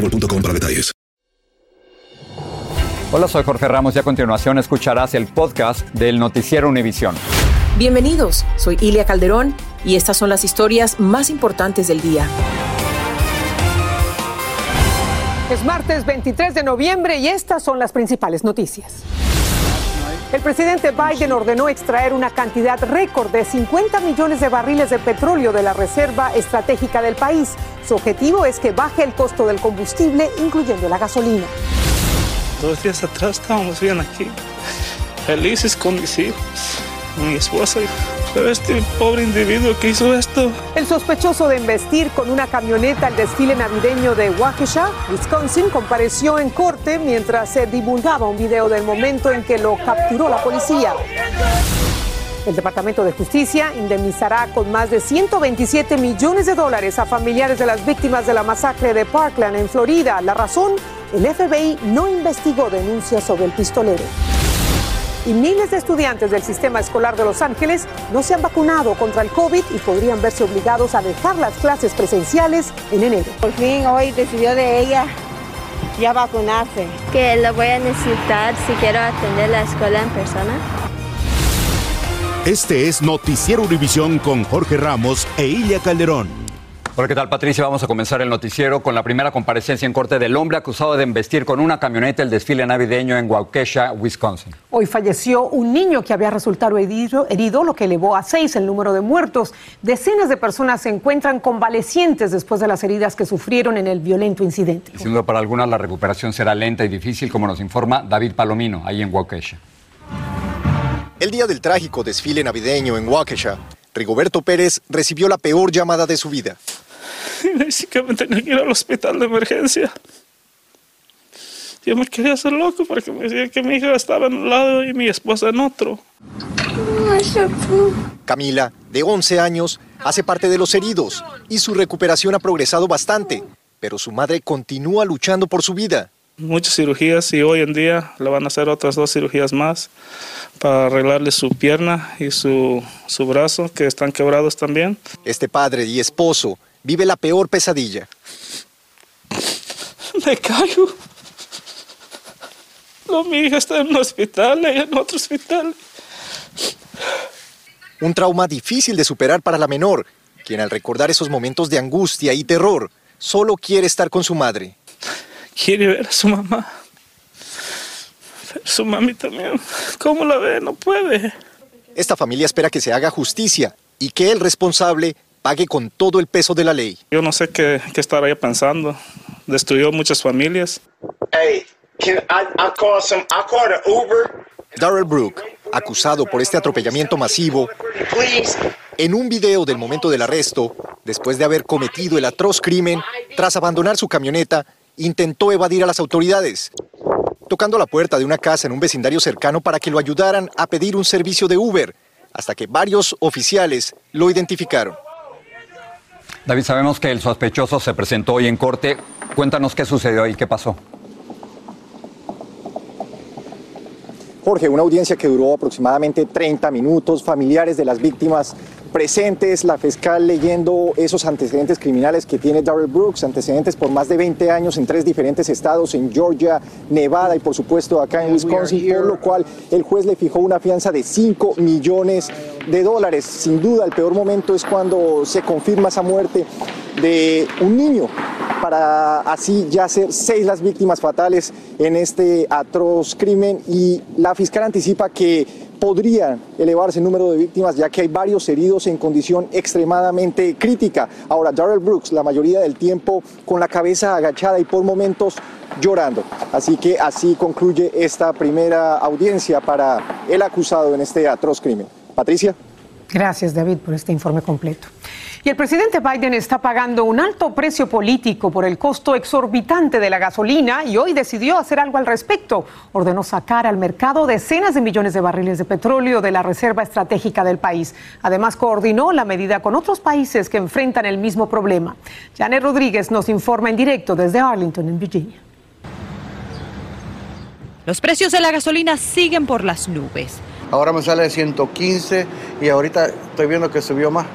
boostmobile.com para detalles. Hola, soy Jorge Ramos y a continuación escucharás el podcast del Noticiero Univisión. Bienvenidos, soy Ilia Calderón y estas son las historias más importantes del día. Es martes 23 de noviembre y estas son las principales noticias. El presidente Biden ordenó extraer una cantidad récord de 50 millones de barriles de petróleo de la reserva estratégica del país. Su objetivo es que baje el costo del combustible, incluyendo la gasolina. Dos días atrás estábamos bien aquí, felices con mis hijos, mi esposa. Pero este pobre individuo que hizo esto. El sospechoso de investir con una camioneta al desfile navideño de Waukesha, Wisconsin, compareció en corte mientras se divulgaba un video del momento en que lo capturó la policía. El Departamento de Justicia indemnizará con más de 127 millones de dólares a familiares de las víctimas de la masacre de Parkland en Florida. La razón, el FBI no investigó denuncias sobre el pistolero y miles de estudiantes del sistema escolar de Los Ángeles no se han vacunado contra el COVID y podrían verse obligados a dejar las clases presenciales en enero. Por fin hoy decidió de ella ya vacunarse. Que lo voy a necesitar si quiero atender la escuela en persona. Este es Noticiero Univisión con Jorge Ramos e Ilia Calderón. Hola, ¿qué tal Patricia? Vamos a comenzar el noticiero con la primera comparecencia en corte del hombre acusado de embestir con una camioneta el desfile navideño en Waukesha, Wisconsin. Hoy falleció un niño que había resultado herido, herido, lo que elevó a seis el número de muertos. Decenas de personas se encuentran convalecientes después de las heridas que sufrieron en el violento incidente. Siendo para algunas la recuperación será lenta y difícil, como nos informa David Palomino, ahí en Waukesha. El día del trágico desfile navideño en Waukesha, Rigoberto Pérez recibió la peor llamada de su vida. Básicamente tenía que ir al hospital de emergencia. Yo me quería hacer loco porque me decían que mi hija estaba en un lado y mi esposa en otro. Camila, de 11 años, hace parte de los heridos y su recuperación ha progresado bastante, pero su madre continúa luchando por su vida. Muchas cirugías y hoy en día le van a hacer otras dos cirugías más para arreglarle su pierna y su, su brazo que están quebrados también. Este padre y esposo vive la peor pesadilla. Me caigo. No, mi hija está en un hospital, ella en otro hospital. Un trauma difícil de superar para la menor, quien al recordar esos momentos de angustia y terror, solo quiere estar con su madre. Quiere ver a su mamá. Pero su mami también. ¿Cómo la ve? No puede. Esta familia espera que se haga justicia y que el responsable pague con todo el peso de la ley. Yo no sé qué, qué estaría pensando. Destruyó muchas familias. Hey, can I, I call some, I call an Uber. Darrell Brook, acusado por este atropellamiento masivo, en un video del momento del arresto, después de haber cometido el atroz crimen, tras abandonar su camioneta, intentó evadir a las autoridades, tocando la puerta de una casa en un vecindario cercano para que lo ayudaran a pedir un servicio de Uber, hasta que varios oficiales lo identificaron. David, sabemos que el sospechoso se presentó hoy en corte. Cuéntanos qué sucedió y qué pasó. Jorge, una audiencia que duró aproximadamente 30 minutos, familiares de las víctimas presentes, la fiscal leyendo esos antecedentes criminales que tiene Darrell Brooks, antecedentes por más de 20 años en tres diferentes estados, en Georgia, Nevada y por supuesto acá en Wisconsin, por lo cual el juez le fijó una fianza de 5 millones de dólares. Sin duda, el peor momento es cuando se confirma esa muerte de un niño para así ya ser seis las víctimas fatales en este atroz crimen y la fiscal anticipa que podría elevarse el número de víctimas ya que hay varios heridos en condición extremadamente crítica. Ahora, Darrell Brooks, la mayoría del tiempo con la cabeza agachada y por momentos llorando. Así que así concluye esta primera audiencia para el acusado en este atroz crimen. Patricia. Gracias, David, por este informe completo. Y el presidente Biden está pagando un alto precio político por el costo exorbitante de la gasolina y hoy decidió hacer algo al respecto. Ordenó sacar al mercado decenas de millones de barriles de petróleo de la reserva estratégica del país. Además, coordinó la medida con otros países que enfrentan el mismo problema. Janet Rodríguez nos informa en directo desde Arlington, en Virginia. Los precios de la gasolina siguen por las nubes. Ahora me sale de 115 y ahorita estoy viendo que subió más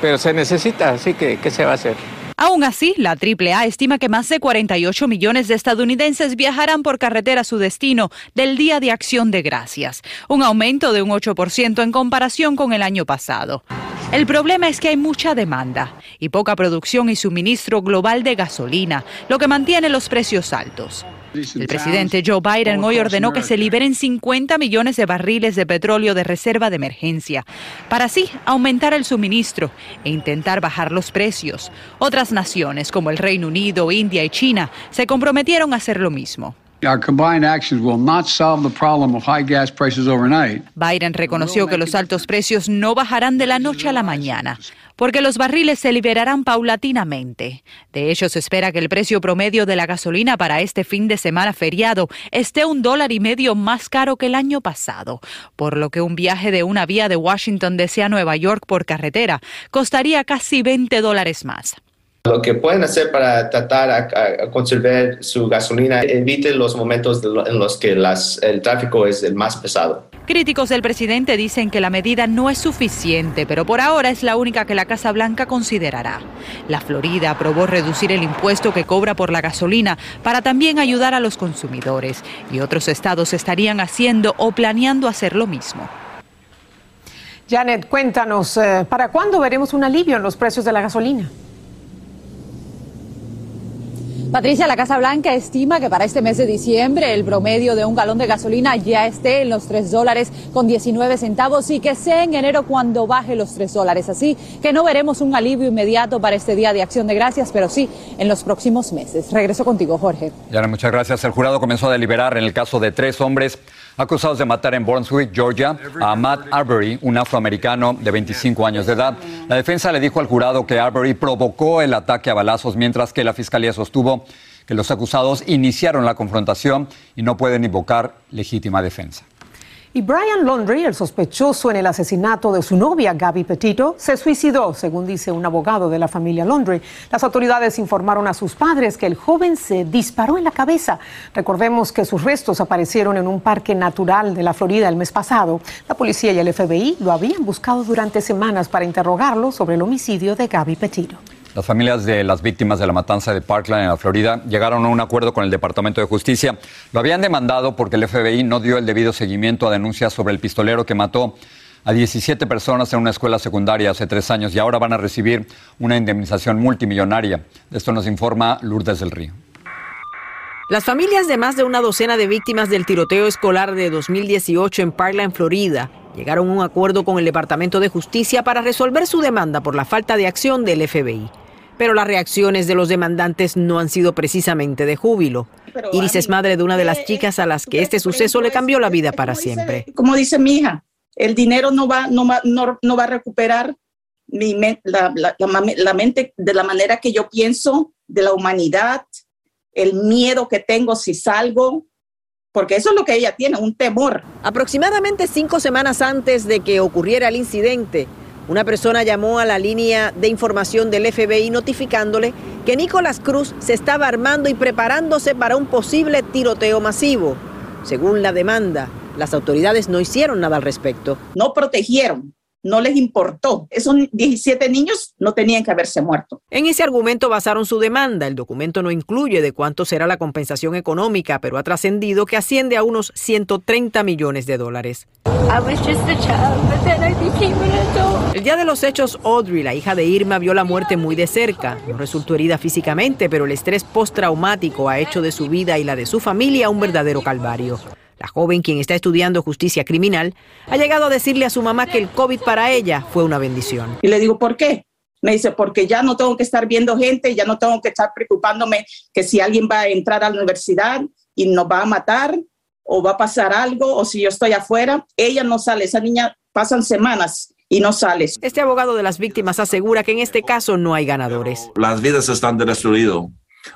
pero se necesita, así que ¿qué se va a hacer? Aún así, la AAA estima que más de 48 millones de estadounidenses viajarán por carretera a su destino del Día de Acción de Gracias, un aumento de un 8% en comparación con el año pasado. El problema es que hay mucha demanda y poca producción y suministro global de gasolina, lo que mantiene los precios altos. El presidente Joe Biden hoy ordenó que se liberen 50 millones de barriles de petróleo de reserva de emergencia, para así aumentar el suministro e intentar bajar los precios. Otras naciones como el Reino Unido, India y China se comprometieron a hacer lo mismo. Biden reconoció que los altos precios no bajarán de la noche a la mañana, porque los barriles se liberarán paulatinamente. De hecho, se espera que el precio promedio de la gasolina para este fin de semana feriado esté un dólar y medio más caro que el año pasado, por lo que un viaje de una vía de Washington DC a Nueva York por carretera costaría casi 20 dólares más. Lo que pueden hacer para tratar a, conservar su gasolina, evite los momentos en los que el tráfico es el más pesado. Críticos del presidente dicen que la medida no es suficiente, pero por ahora es la única que la Casa Blanca considerará. La Florida aprobó reducir el impuesto que cobra por la gasolina para también ayudar a los consumidores y otros estados estarían haciendo o planeando hacer lo mismo. Janet, cuéntanos, eh, ¿para cuándo veremos un alivio en los precios de la gasolina? Patricia, la Casa Blanca estima que para este mes de diciembre el promedio de un galón de gasolina ya esté en los 3 dólares con 19 centavos y que sea en enero cuando baje los 3 dólares. Así que no veremos un alivio inmediato para este Día de Acción de Gracias, pero sí en los próximos meses. Regreso contigo, Jorge. Muchas gracias. El jurado comenzó a deliberar en el caso de tres hombres acusados de matar en Brunswick, Georgia, a Matt Arbery, un afroamericano de 25 años de edad. La defensa le dijo al jurado que Arbery provocó el ataque a balazos, mientras que la fiscalía sostuvo que los acusados iniciaron la confrontación y no pueden invocar legítima defensa. Y Brian Laundrie, el sospechoso en el asesinato de su novia Gaby Petito, se suicidó, según dice un abogado de la familia Laundrie. Las autoridades informaron a sus padres que el joven se disparó en la cabeza. Recordemos que sus restos aparecieron en un parque natural de la Florida el mes pasado. La policía y el FBI lo habían buscado durante semanas para interrogarlo sobre el homicidio de Gaby Petito. Las familias de las víctimas de la matanza de Parkland en la Florida llegaron a un acuerdo con el Departamento de Justicia. Lo habían demandado porque el FBI no dio el debido seguimiento a denuncias sobre el pistolero que mató a 17 personas en una escuela secundaria hace tres años y ahora van a recibir una indemnización multimillonaria. De esto nos informa Lourdes del Río. Las familias de más de una docena de víctimas del tiroteo escolar de 2018 en Parkland, Florida, llegaron a un acuerdo con el Departamento de Justicia para resolver su demanda por la falta de acción del FBI pero las reacciones de los demandantes no han sido precisamente de júbilo. Iris es madre de una de las eh, chicas a las que este suceso le cambió la vida para siempre. Como dice mi hija, el dinero no va, no no, va a recuperar mi, la, la mente de la manera que yo pienso, de la humanidad, el miedo que tengo si salgo, porque eso es lo que ella tiene, un temor. Aproximadamente cinco semanas antes de que ocurriera el incidente, una persona llamó a la línea de información del FBI notificándole que Nicolás Cruz se estaba armando y preparándose para un posible tiroteo masivo. Según la demanda, las autoridades no hicieron nada al respecto. No protegieron no les importó. Esos 17 niños no tenían que haberse muerto. En ese argumento basaron su demanda. El documento no incluye de cuánto será la compensación económica, pero ha trascendido que asciende a unos 130 millones de dólares. El día de los hechos, Audrey, la hija de Irma, vio la muerte muy de cerca. No resultó herida físicamente, pero el estrés postraumático ha hecho de su vida y la de su familia un verdadero calvario. La joven, quien está estudiando justicia criminal, ha llegado a decirle a su mamá que el COVID para ella fue una bendición. Y le digo, ¿por qué? Me dice, porque ya no tengo que estar viendo gente, ya no tengo que estar preocupándome que si alguien va a entrar a la universidad y nos va a matar o va a pasar algo o si yo estoy afuera, ella no sale, esa niña pasan semanas y no sale. Este abogado de las víctimas asegura que en este caso no hay ganadores. Las vidas están destruidas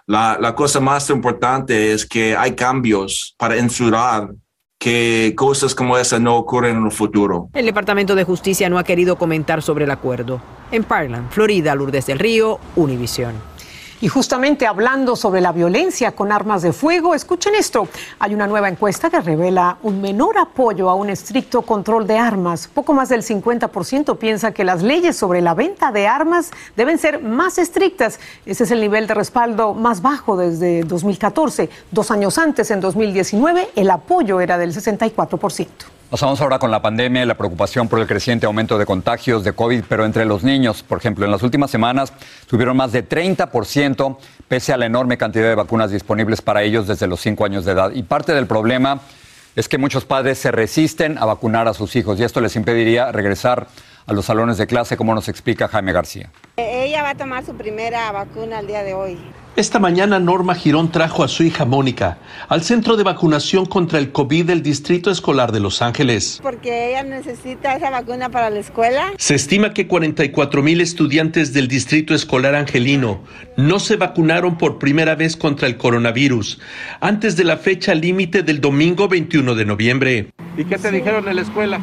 la, cosa más importante es que hay cambios para ensurar que cosas como esa no ocurren en el futuro. El Departamento de Justicia no ha querido comentar sobre el acuerdo. En Parkland, Florida, Lourdes del Río, Univisión. Y justamente hablando sobre la violencia con armas de fuego, escuchen esto. Hay una nueva encuesta que revela un menor apoyo a un estricto control de armas. Poco más del 50% piensa que las leyes sobre la venta de armas deben ser más estrictas. Ese es el nivel de respaldo más bajo desde 2014. Dos años antes, en 2019, el apoyo era del 64%. Pasamos ahora con la pandemia y la preocupación por el creciente aumento de contagios de COVID, pero entre los niños, por ejemplo, en las últimas semanas tuvieron más de 30%, pese a la enorme cantidad de vacunas disponibles para ellos desde los 5 años de edad. Y parte del problema es que muchos padres se resisten a vacunar a sus hijos y esto les impediría regresar a los salones de clase, como nos explica Jaime García. Ella va a tomar su primera vacuna el día de hoy. Esta mañana Norma Girón trajo a su hija Mónica al centro de vacunación contra el COVID del Distrito Escolar de Los Ángeles. Porque ella necesita esa vacuna para la escuela. Se estima que 44 mil estudiantes del Distrito Escolar Angelino no se vacunaron por primera vez contra el coronavirus antes de la fecha límite del domingo 21 de noviembre. ¿Y qué te dijeron en la escuela?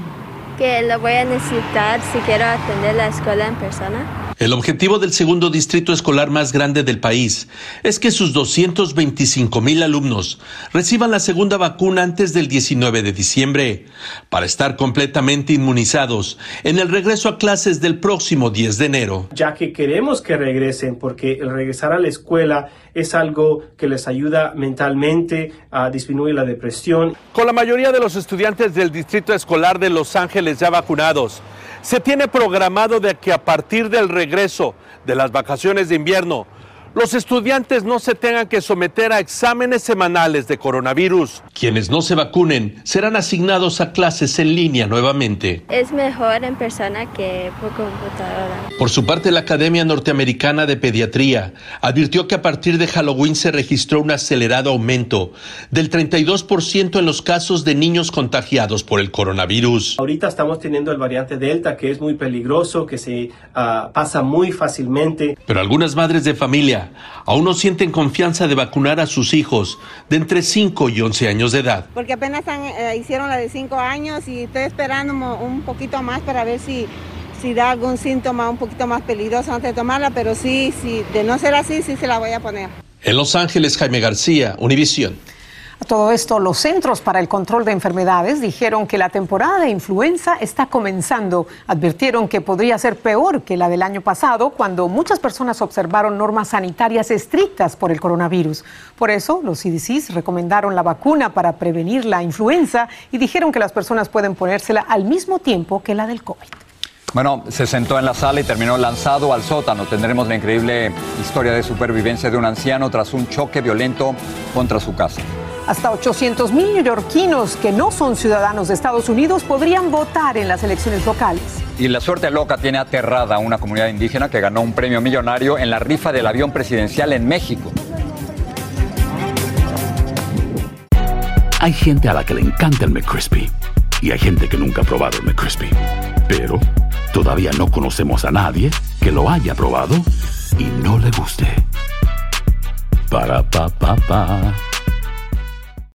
Que lo voy a necesitar si quiero atender la escuela en persona. El objetivo del segundo distrito escolar más grande del país es que sus 225 mil alumnos reciban la segunda vacuna antes del 19 de diciembre para estar completamente inmunizados en el regreso a clases del próximo 10 de enero. Ya que queremos que regresen porque el regresar a la escuela es algo que les ayuda mentalmente a disminuir la depresión. Con la mayoría de los estudiantes del distrito escolar de Los Ángeles ya vacunados, se tiene programado de que a partir del regreso de las vacaciones de invierno, los estudiantes no se tengan que someter a exámenes semanales de coronavirus. Quienes no se vacunen serán asignados a clases en línea nuevamente. Es mejor en persona que por computadora. Por su parte, la Academia Norteamericana de Pediatría advirtió que a partir de Halloween se registró un acelerado aumento del 32% en los casos de niños contagiados por el coronavirus. Ahorita estamos teniendo el variante Delta que es muy peligroso, que se uh, pasa muy fácilmente. Pero algunas madres de familia aún no sienten confianza de vacunar a sus hijos de entre 5 y 11 años de edad. Porque apenas eh, hicieron la de 5 años y estoy esperando un poquito más para ver si, si da algún síntoma un poquito más peligroso antes de tomarla, pero sí, sí, de no ser así, sí se la voy a poner. En Los Ángeles, Jaime García, Univisión. A todo esto, los Centros para el Control de Enfermedades dijeron que la temporada de influenza está comenzando. Advirtieron que podría ser peor que la del año pasado, cuando muchas personas observaron normas sanitarias estrictas por el coronavirus. Por eso, los CDCs recomendaron la vacuna para prevenir la influenza y dijeron que las personas pueden ponérsela al mismo tiempo que la del COVID. Bueno, se sentó en la sala y terminó lanzado al sótano. Tendremos la increíble historia de supervivencia de un anciano tras un choque violento contra su casa. Hasta 800 mil neoyorquinos que no son ciudadanos de Estados Unidos podrían votar en las elecciones locales. Y la suerte loca tiene aterrada a una comunidad indígena que ganó un premio millonario en la rifa del avión presidencial en México. Hay gente a la que le encanta el McCrispy y hay gente que nunca ha probado el McCrispy. Pero todavía no conocemos a nadie que lo haya probado y no le guste. Para pa pa pa.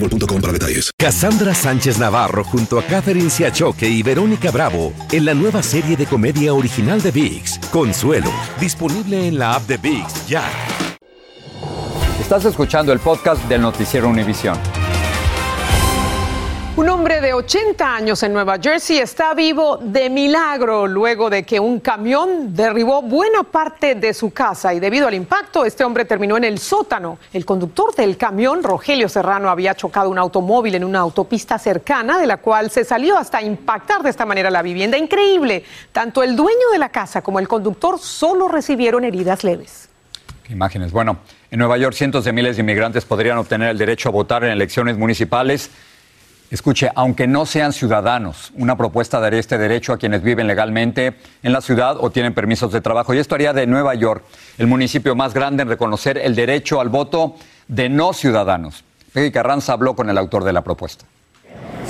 boostmobile.com para detalles. Cassandra Sánchez Navarro junto a Catherine Siachoque y Verónica Bravo en la nueva serie de comedia original de VIX, Consuelo, disponible en la app de VIX ya. Estás escuchando el podcast del noticiero Univisión. Un hombre de 80 años en Nueva Jersey está vivo de milagro luego de que un camión derribó buena parte de su casa y debido al impacto este hombre terminó en el sótano. El conductor del camión, Rogelio Serrano, había chocado un automóvil en una autopista cercana de la cual se salió hasta impactar de esta manera la vivienda. Increíble. Tanto el dueño de la casa como el conductor solo recibieron heridas leves. Imágenes. Bueno, en Nueva York cientos de miles de inmigrantes podrían obtener el derecho a votar en elecciones municipales. Escuche, aunque no sean ciudadanos, una propuesta daría este derecho a quienes viven legalmente en la ciudad o tienen permisos de trabajo. Y esto haría de Nueva York el municipio más grande en reconocer el derecho al voto de no ciudadanos. Peggy Carranza habló con el autor de la propuesta.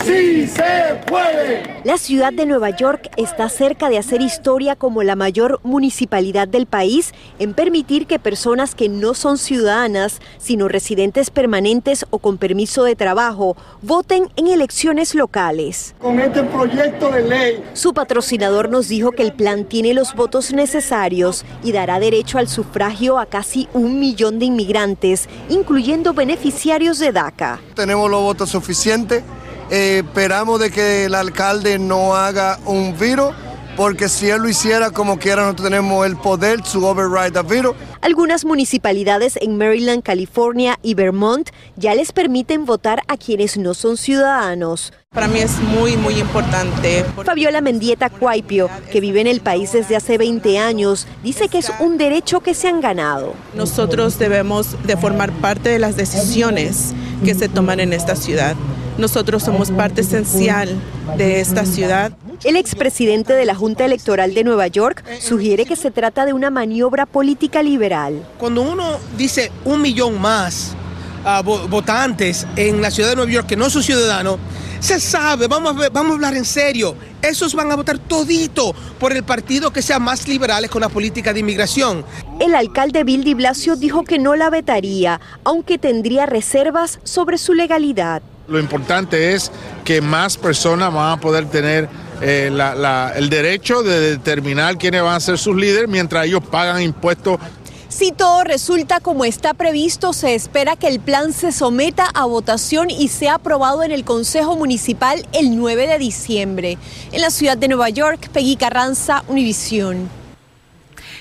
¡Sí se puede! La ciudad de Nueva York está cerca de hacer historia como la mayor municipalidad del país en permitir que personas que no son ciudadanas, sino residentes permanentes o con permiso de trabajo, voten en elecciones locales. Con este proyecto de ley. Su patrocinador nos dijo que el plan tiene los votos necesarios y dará derecho al sufragio a casi un millón de inmigrantes, incluyendo beneficiarios de DACA. Tenemos los votos suficientes eh, esperamos de que el alcalde no haga un virus, porque si él lo hiciera como quiera, nosotros tenemos el poder, su override a virus. Algunas municipalidades en Maryland, California y Vermont ya les permiten votar a quienes no son ciudadanos. Para mí es muy, muy importante. Fabiola Mendieta Cuaipio, que vive en el país desde hace 20 años, dice que es un derecho que se han ganado. Nosotros debemos de formar parte de las decisiones que se toman en esta ciudad. Nosotros somos parte esencial de esta ciudad. El expresidente de la Junta Electoral de Nueva York sugiere que se trata de una maniobra política liberal. Cuando uno dice un millón más a votantes en la ciudad de Nueva York que no son ciudadanos, se sabe, vamos a, vamos a hablar en serio. Esos van a votar todito por el partido que sea más liberal con la política de inmigración. El alcalde Bill de Blasio dijo que no la vetaría, aunque tendría reservas sobre su legalidad. Lo importante es que más personas van a poder tener eh, el derecho de determinar quiénes van a ser sus líderes mientras ellos pagan impuestos si todo resulta como está previsto, se espera que el plan se someta a votación y sea aprobado en el Consejo Municipal el 9 de diciembre. En la ciudad de Nueva York, Peggy Carranza, Univisión.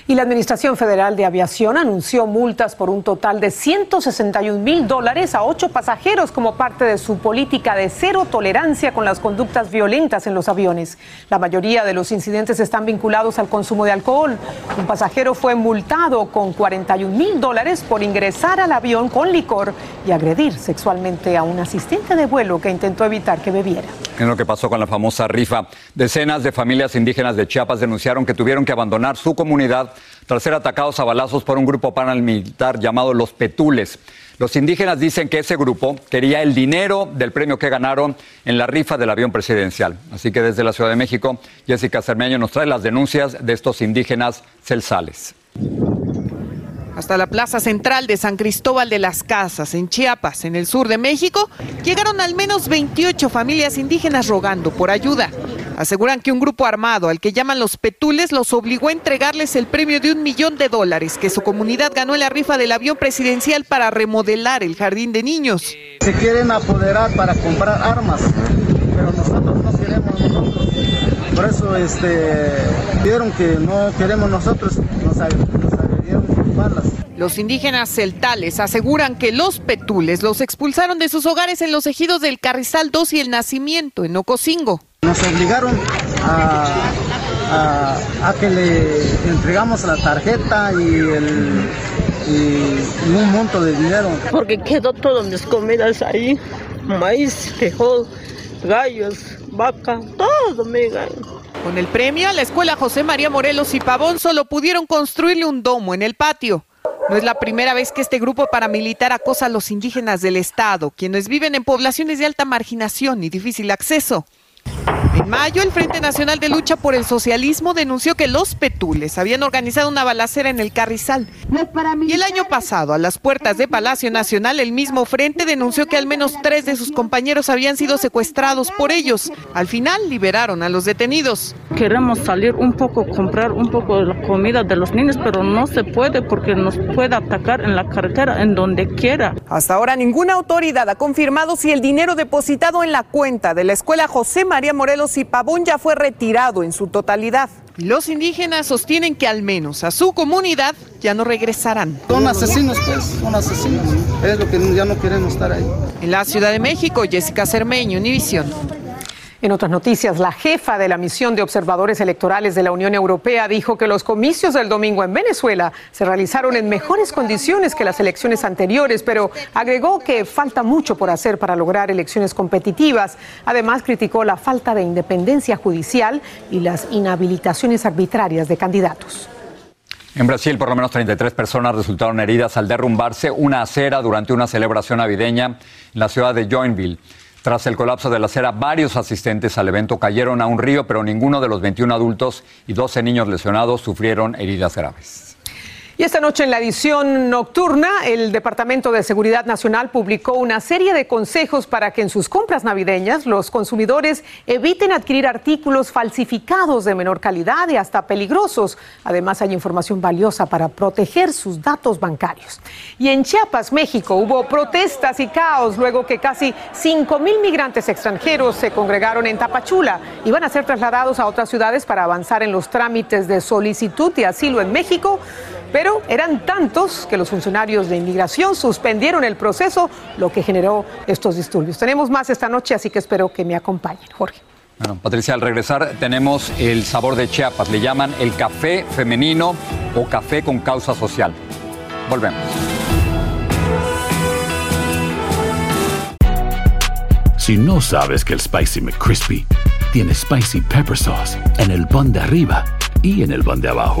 Y la Administración Federal de Aviación anunció multas por un total de 161 mil dólares a ocho pasajeros como parte de su política de cero tolerancia con las conductas violentas en los aviones. La mayoría de los incidentes están vinculados al consumo de alcohol. Un pasajero fue multado con 41 mil dólares por ingresar al avión con licor y agredir sexualmente a un asistente de vuelo que intentó evitar que bebiera. En lo que pasó con la famosa rifa, decenas de familias indígenas de Chiapas denunciaron que tuvieron que abandonar su comunidad tras ser atacados a balazos por un grupo paramilitar llamado Los Petules. Los indígenas dicen que ese grupo quería el dinero del premio que ganaron en la rifa del avión presidencial. Así que desde la Ciudad de México, Jessica Cermeño nos trae las denuncias de estos indígenas celsales. Hasta la plaza central de San Cristóbal de las Casas, en Chiapas, en el sur de México, llegaron al menos 28 familias indígenas rogando por ayuda. Aseguran que un grupo armado, al que llaman los Petules, los obligó a entregarles el premio de un millón de dólares que su comunidad ganó en la rifa del avión presidencial para remodelar el jardín de niños. Se quieren apoderar para comprar armas, pero nosotros no queremos nosotros. Por eso este, vieron que no queremos nosotros, nos, los indígenas celtales aseguran que los petules los expulsaron de sus hogares en los ejidos del Carrizal 2 y el Nacimiento, en Ocosingo. Nos obligaron a, que le entregamos la tarjeta y, y un monto de dinero. Porque quedó todas mis comidas ahí maíz, frijol, gallos, vaca, todo, amiga. Con el premio, la escuela José María Morelos y Pavón solo pudieron construirle un domo en el patio. No es la primera vez que este grupo paramilitar acosa a los indígenas del Estado, quienes viven en poblaciones de alta marginación y difícil acceso. En mayo, el Frente Nacional de Lucha por el Socialismo denunció que los Petules habían organizado una balacera en el Carrizal. Y el año pasado, a las puertas de Palacio Nacional, el mismo frente denunció que al menos tres de sus compañeros habían sido secuestrados por ellos. Al final, liberaron a los detenidos. Queremos salir un poco, comprar un poco de la comida de los niños, pero no se puede porque nos puede atacar en la carretera, en donde quiera. Hasta ahora, ninguna autoridad ha confirmado si el dinero depositado en la cuenta de la escuela José María Morelos y Pavón ya fue retirado en su totalidad. Los indígenas sostienen que al menos a su comunidad ya no regresarán. Son asesinos, pues, son asesinos. Es lo que ya no queremos estar ahí. En la Ciudad de México, Jessica Cermeño, Univisión. En otras noticias, la jefa de la misión de observadores electorales de la Unión Europea dijo que los comicios del domingo en Venezuela se realizaron en mejores condiciones que las elecciones anteriores, pero agregó que falta mucho por hacer para lograr elecciones competitivas. Además, criticó la falta de independencia judicial y las inhabilitaciones arbitrarias de candidatos. En Brasil, por lo menos 33 personas resultaron heridas al derrumbarse una acera durante una celebración navideña en la ciudad de Joinville. Tras el colapso de la acera, varios asistentes al evento cayeron a un río, pero ninguno de los 21 adultos y 12 niños lesionados sufrieron heridas graves. Y esta noche en la edición nocturna, el Departamento de Seguridad Nacional publicó una serie de consejos para que en sus compras navideñas los consumidores eviten adquirir artículos falsificados de menor calidad y hasta peligrosos. Además, hay información valiosa para proteger sus datos bancarios. Y en Chiapas, México, hubo protestas y caos luego que casi 5 mil migrantes extranjeros se congregaron en Tapachula y van a ser trasladados a otras ciudades para avanzar en los trámites de solicitud de asilo en México. Pero eran tantos que los funcionarios de inmigración suspendieron el proceso, lo que generó estos disturbios. Tenemos más esta noche, así que espero que me acompañen. Jorge. Bueno, Patricia, al regresar tenemos el sabor de Chiapas. Le llaman el café femenino o café con causa social. Volvemos. Si no sabes que el Spicy McCrispy tiene Spicy Pepper Sauce en el pan de arriba y en el pan de abajo,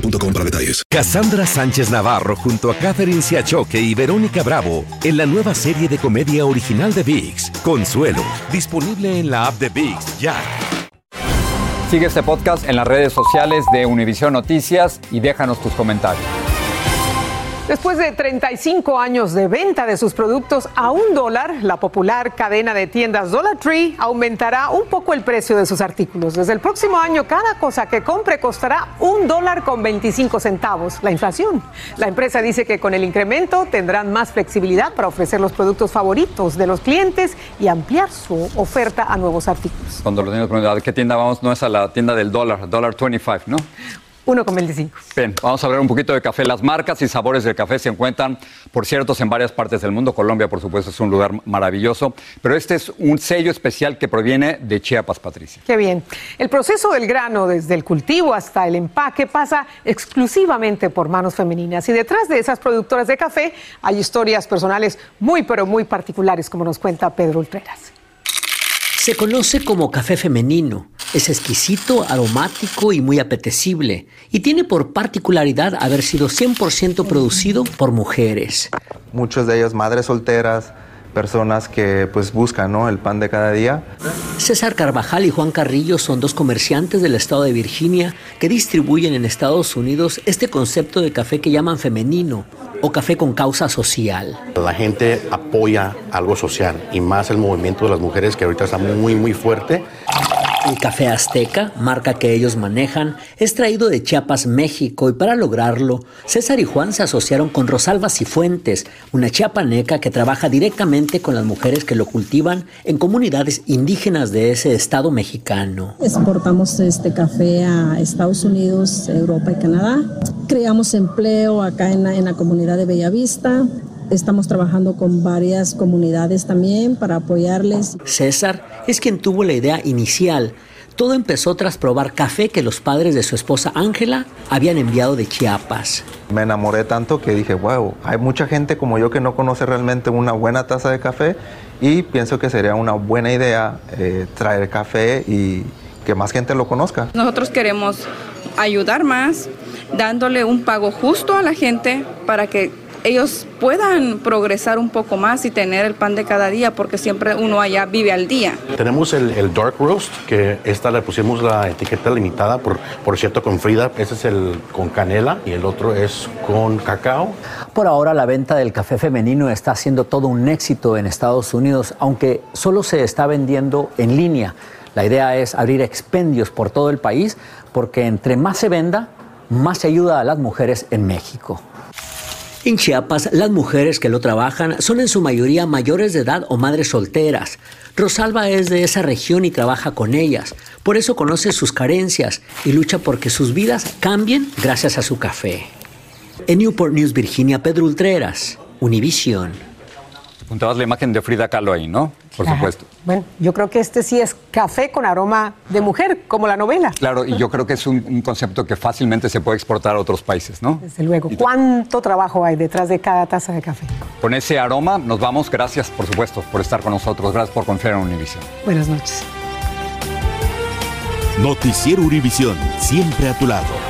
boostmobile.com para detalles. Cassandra Sánchez Navarro junto a Catherine Siachoque y Verónica Bravo en la nueva serie de comedia original de VIX, Consuelo, disponible en la app de VIX ya. Sigue este podcast en las redes sociales de Univision Noticias y déjanos tus comentarios. Después de 35 años de venta de sus productos a un dólar, la popular cadena de tiendas Dollar Tree aumentará un poco el precio de sus artículos. Desde el próximo año, cada cosa que compre costará un dólar con 25 centavos. La inflación. La empresa dice que con el incremento tendrán más flexibilidad para ofrecer los productos favoritos de los clientes y ampliar su oferta a nuevos artículos. Cuando los niños preguntan, ¿a qué tienda vamos? No es a la tienda del dólar, dólar 25, ¿no? 1,25. Bien, vamos a hablar un poquito de café. Las marcas y sabores del café se encuentran, por cierto, en varias partes del mundo. Colombia, por supuesto, es un lugar maravilloso. Pero este es un sello especial que proviene de Chiapas, Patricia. Qué bien. El proceso del grano, desde el cultivo hasta el empaque, pasa exclusivamente por manos femeninas. Y detrás de esas productoras de café hay historias personales muy, pero muy particulares, como nos cuenta Pedro Ultreras. Se conoce como café femenino. Es exquisito, aromático y muy apetecible. Y tiene por particularidad haber sido 100% producido por mujeres. Muchas de ellas madres solteras, personas que pues buscan ¿no? el pan de cada día. César Carvajal y Juan Carrillo son dos comerciantes del estado de Virginia que distribuyen en Estados Unidos este concepto de café que llaman femenino o café con causa social. La gente apoya algo social y más el movimiento de las mujeres que ahorita está muy muy fuerte. El café azteca, marca que ellos manejan, es traído de Chiapas, México, y para lograrlo, César y Juan se asociaron con Rosalba Cifuentes, una chiapaneca que trabaja directamente con las mujeres que lo cultivan en comunidades indígenas de ese estado mexicano. Exportamos este café a Estados Unidos, Europa y Canadá. Creamos empleo acá en la, en la comunidad de Bellavista. Estamos trabajando con varias comunidades también para apoyarles. César es quien tuvo la idea inicial. Todo empezó tras probar café que los padres de su esposa Ángela habían enviado de Chiapas. Me enamoré tanto que dije, wow, hay mucha gente como yo que no conoce realmente una buena taza de café y pienso que sería una buena idea eh, traer café y que más gente lo conozca. Nosotros queremos ayudar más, dándole un pago justo a la gente para que ellos puedan progresar un poco más y tener el pan de cada día, porque siempre uno allá vive al día. Tenemos el, el Dark Roast, que esta le pusimos la etiqueta limitada, por, por cierto, con Frida. Ese es el con canela y el otro es con cacao. Por ahora la venta del café femenino está siendo todo un éxito en Estados Unidos, aunque solo se está vendiendo en línea. La idea es abrir expendios por todo el país, porque entre más se venda, más se ayuda a las mujeres en México. En Chiapas, las mujeres que lo trabajan son en su mayoría mayores de edad o madres solteras. Rosalba es de esa región y trabaja con ellas. Por eso conoce sus carencias y lucha porque sus vidas cambien gracias a su café. En Newport News, Virginia, Pedro Ultreras, Univision. Juntabas la imagen de Frida Kahlo ahí, ¿no? Por supuesto. Bueno, yo creo que este sí es café con aroma de mujer, como la novela. Claro, y yo creo que es un, un concepto que fácilmente se puede exportar a otros países, ¿no? Desde luego. ¿Cuánto trabajo hay detrás de cada taza de café? Con ese aroma nos vamos. Gracias, por supuesto, por estar con nosotros. Gracias por confiar en Univision. Buenas noches. Noticiero Univisión, siempre a tu lado.